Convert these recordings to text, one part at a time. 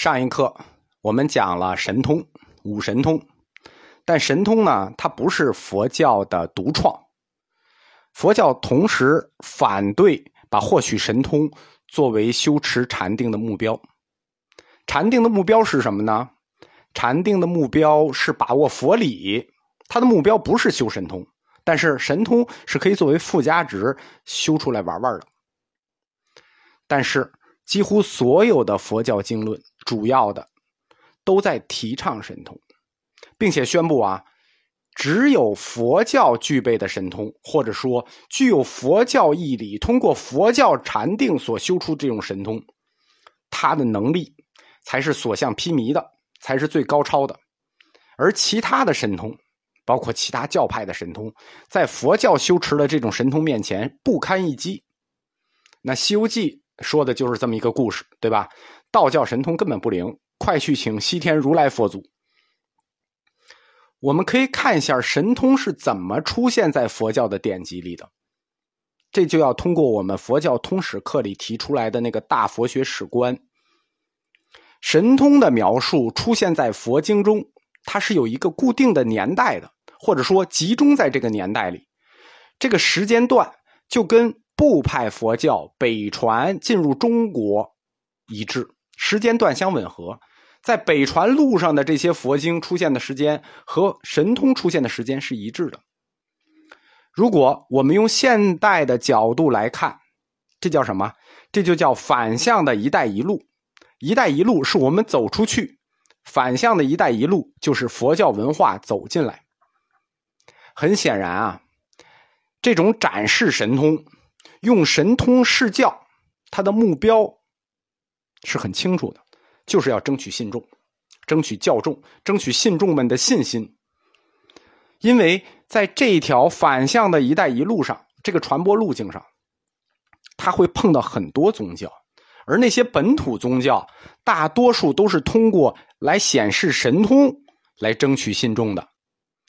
上一课我们讲了神通五神通，但神通呢，它不是佛教的独创。佛教同时反对把获取神通作为修持禅定的目标。禅定的目标是什么呢？禅定的目标是把握佛理，它的目标不是修神通，但是神通是可以作为附加值修出来玩玩的。但是。几乎所有的佛教经论，主要的都在提倡神通，并且宣布啊，只有佛教具备的神通，或者说具有佛教义理，通过佛教禅定所修出这种神通，他的能力才是所向披靡的，才是最高超的。而其他的神通，包括其他教派的神通，在佛教修持的这种神通面前不堪一击。那《西游记》。说的就是这么一个故事，对吧？道教神通根本不灵，快去请西天如来佛祖。我们可以看一下神通是怎么出现在佛教的典籍里的，这就要通过我们佛教通史课里提出来的那个大佛学史观。神通的描述出现在佛经中，它是有一个固定的年代的，或者说集中在这个年代里，这个时间段就跟。部派佛教北传进入中国一致，时间段相吻合。在北传路上的这些佛经出现的时间和神通出现的时间是一致的。如果我们用现代的角度来看，这叫什么？这就叫反向的一带一路。一带一路是我们走出去，反向的一带一路就是佛教文化走进来。很显然啊，这种展示神通。用神通示教，他的目标是很清楚的，就是要争取信众，争取教众，争取信众们的信心。因为在这一条反向的一带一路上，这个传播路径上，他会碰到很多宗教，而那些本土宗教大多数都是通过来显示神通来争取信众的。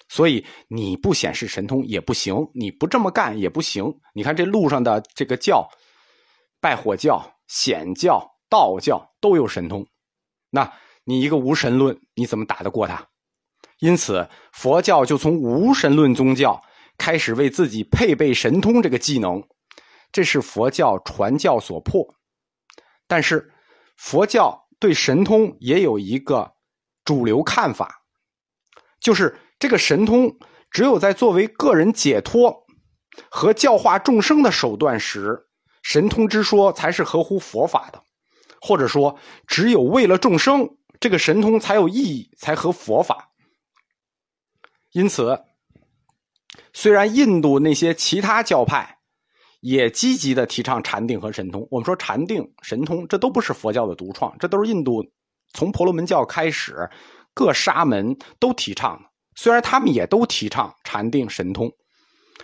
所以你不显示神通也不行，你不这么干也不行。你看这路上的这个教，拜火教、显教、道教都有神通，那你一个无神论，你怎么打得过他？因此，佛教就从无神论宗教开始为自己配备神通这个技能，这是佛教传教所迫。但是，佛教对神通也有一个主流看法，就是。这个神通只有在作为个人解脱和教化众生的手段时，神通之说才是合乎佛法的；或者说，只有为了众生，这个神通才有意义，才合佛法。因此，虽然印度那些其他教派也积极的提倡禅定和神通，我们说禅定、神通这都不是佛教的独创，这都是印度从婆罗门教开始各沙门都提倡的。虽然他们也都提倡禅定神通，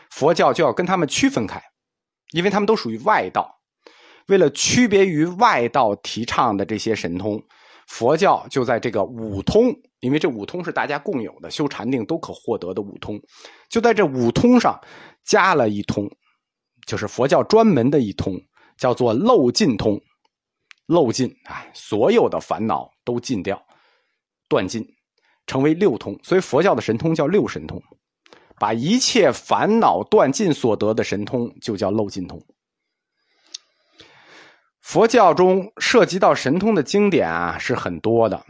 佛教就要跟他们区分开，因为他们都属于外道。为了区别于外道提倡的这些神通，佛教就在这个五通，因为这五通是大家共有的，修禅定都可获得的五通，就在这五通上加了一通，就是佛教专门的一通，叫做漏尽通。漏尽，啊，所有的烦恼都尽掉，断尽。成为六通，所以佛教的神通叫六神通，把一切烦恼断尽所得的神通就叫漏尽通。佛教中涉及到神通的经典啊是很多的，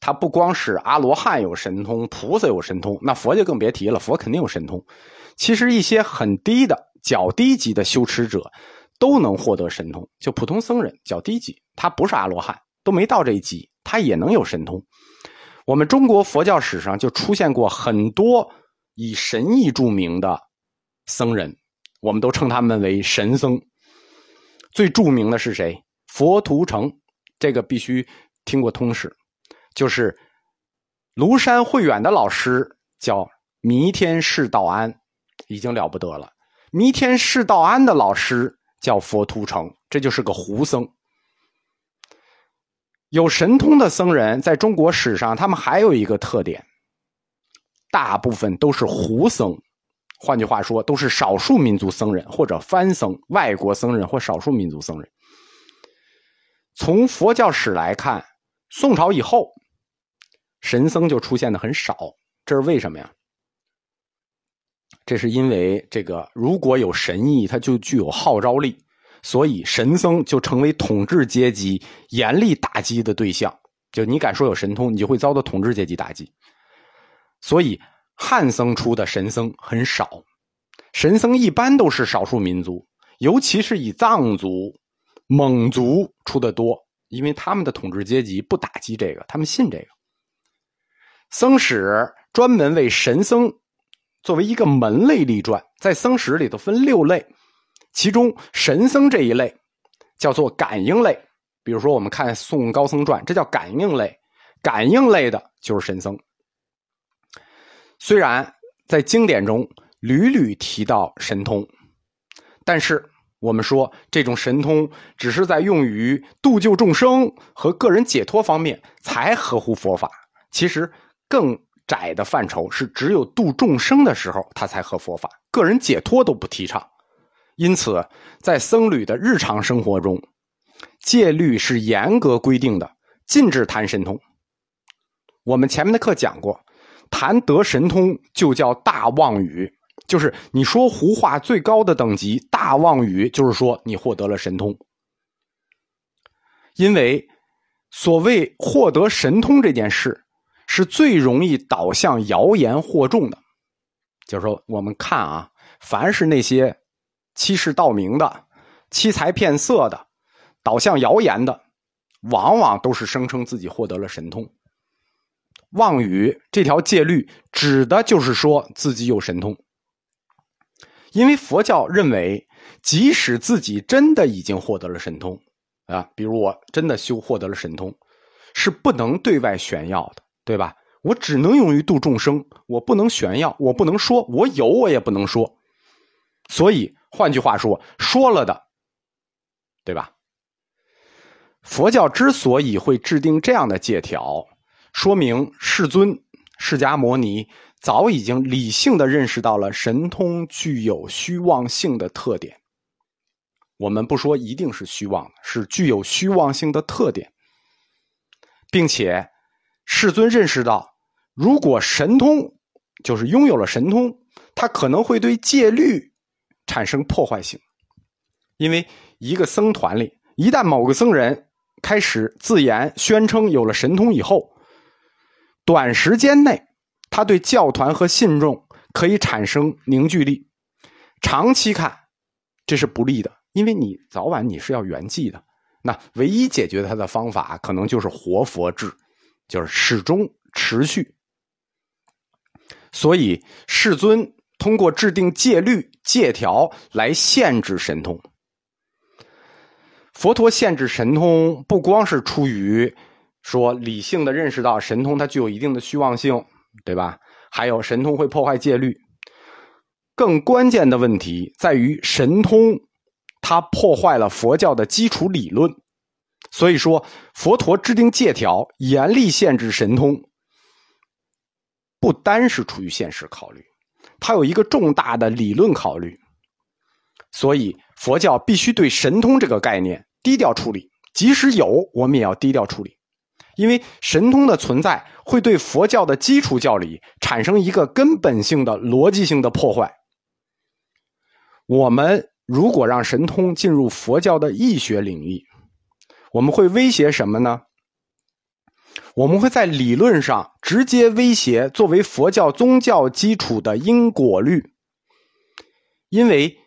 它不光是阿罗汉有神通，菩萨有神通，那佛就更别提了，佛肯定有神通。其实一些很低的、较低级的修持者都能获得神通，就普通僧人较低级，他不是阿罗汉，都没到这一级，他也能有神通。我们中国佛教史上就出现过很多以神意著名的僧人，我们都称他们为神僧。最著名的是谁？佛图澄，这个必须听过通史，就是庐山慧远的老师叫弥天释道安，已经了不得了。弥天释道安的老师叫佛图澄，这就是个胡僧。有神通的僧人，在中国史上，他们还有一个特点，大部分都是胡僧，换句话说，都是少数民族僧人或者番僧、外国僧人或少数民族僧人。从佛教史来看，宋朝以后，神僧就出现的很少，这是为什么呀？这是因为这个如果有神意，它就具有号召力，所以神僧就成为统治阶级严厉打击的对象。就你敢说有神通，你就会遭到统治阶级打击。所以汉僧出的神僧很少，神僧一般都是少数民族，尤其是以藏族、蒙族出的多，因为他们的统治阶级不打击这个，他们信这个。僧史专门为神僧。作为一个门类立传，在僧史里头分六类，其中神僧这一类叫做感应类。比如说，我们看《宋高僧传》，这叫感应类。感应类的就是神僧。虽然在经典中屡屡提到神通，但是我们说这种神通只是在用于度救众生和个人解脱方面才合乎佛法。其实更。窄的范畴是只有度众生的时候，他才合佛法，个人解脱都不提倡。因此，在僧侣的日常生活中，戒律是严格规定的，禁止谈神通。我们前面的课讲过，谈得神通就叫大妄语，就是你说胡话最高的等级。大妄语就是说你获得了神通，因为所谓获得神通这件事。是最容易导向谣言惑众的，就是说，我们看啊，凡是那些欺世盗名的、欺财骗色的、导向谣言的，往往都是声称自己获得了神通。妄语这条戒律指的就是说自己有神通，因为佛教认为，即使自己真的已经获得了神通啊，比如我真的修获得了神通，是不能对外炫耀的。对吧？我只能用于度众生，我不能炫耀，我不能说，我有我也不能说。所以换句话说，说了的，对吧？佛教之所以会制定这样的戒条，说明世尊释迦牟尼早已经理性的认识到了神通具有虚妄性的特点。我们不说一定是虚妄，是具有虚妄性的特点，并且。世尊认识到，如果神通就是拥有了神通，他可能会对戒律产生破坏性。因为一个僧团里，一旦某个僧人开始自言宣称有了神通以后，短时间内他对教团和信众可以产生凝聚力，长期看这是不利的，因为你早晚你是要圆寂的。那唯一解决他的方法，可能就是活佛制。就是始终持续，所以世尊通过制定戒律戒条来限制神通。佛陀限制神通，不光是出于说理性的认识到神通它具有一定的虚妄性，对吧？还有神通会破坏戒律。更关键的问题在于神通，它破坏了佛教的基础理论。所以说，佛陀制定戒条，严厉限制神通，不单是出于现实考虑，它有一个重大的理论考虑。所以，佛教必须对神通这个概念低调处理，即使有，我们也要低调处理，因为神通的存在会对佛教的基础教理产生一个根本性的逻辑性的破坏。我们如果让神通进入佛教的易学领域，我们会威胁什么呢？我们会在理论上直接威胁作为佛教宗教基础的因果律，因为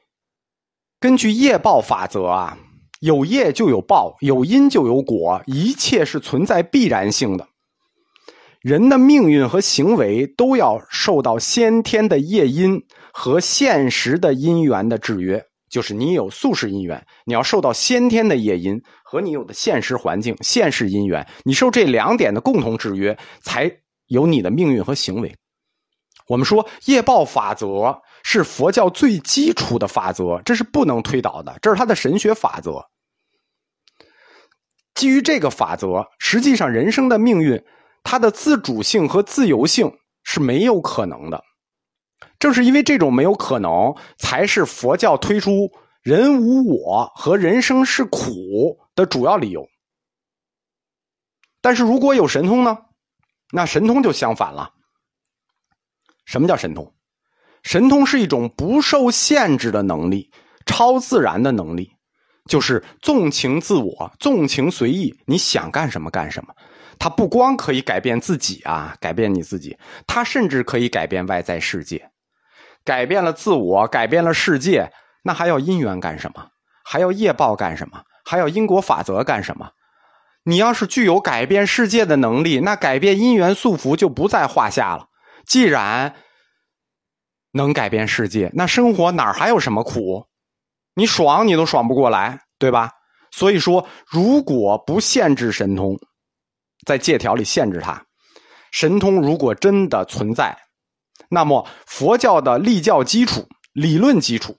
根据业报法则啊，有业就有报，有因就有果，一切是存在必然性的。人的命运和行为都要受到先天的业因和现实的因缘的制约。就是你有宿世因缘，你要受到先天的业因和你有的现实环境、现世因缘，你受这两点的共同制约，才有你的命运和行为。我们说业报法则是佛教最基础的法则，这是不能推倒的，这是它的神学法则。基于这个法则，实际上人生的命运，它的自主性和自由性是没有可能的。正是因为这种没有可能，才是佛教推出“人无我”和“人生是苦”的主要理由。但是如果有神通呢？那神通就相反了。什么叫神通？神通是一种不受限制的能力，超自然的能力，就是纵情自我，纵情随意，你想干什么干什么。它不光可以改变自己啊，改变你自己，它甚至可以改变外在世界。改变了自我，改变了世界，那还要因缘干什么？还要业报干什么？还要因果法则干什么？你要是具有改变世界的能力，那改变因缘束缚就不在话下了。既然能改变世界，那生活哪还有什么苦？你爽你都爽不过来，对吧？所以说，如果不限制神通，在借条里限制它，神通如果真的存在，那么佛教的立教基础、理论基础、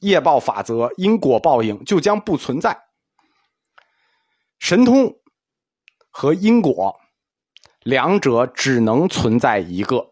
业报法则、因果报应就将不存在。神通和因果两者只能存在一个，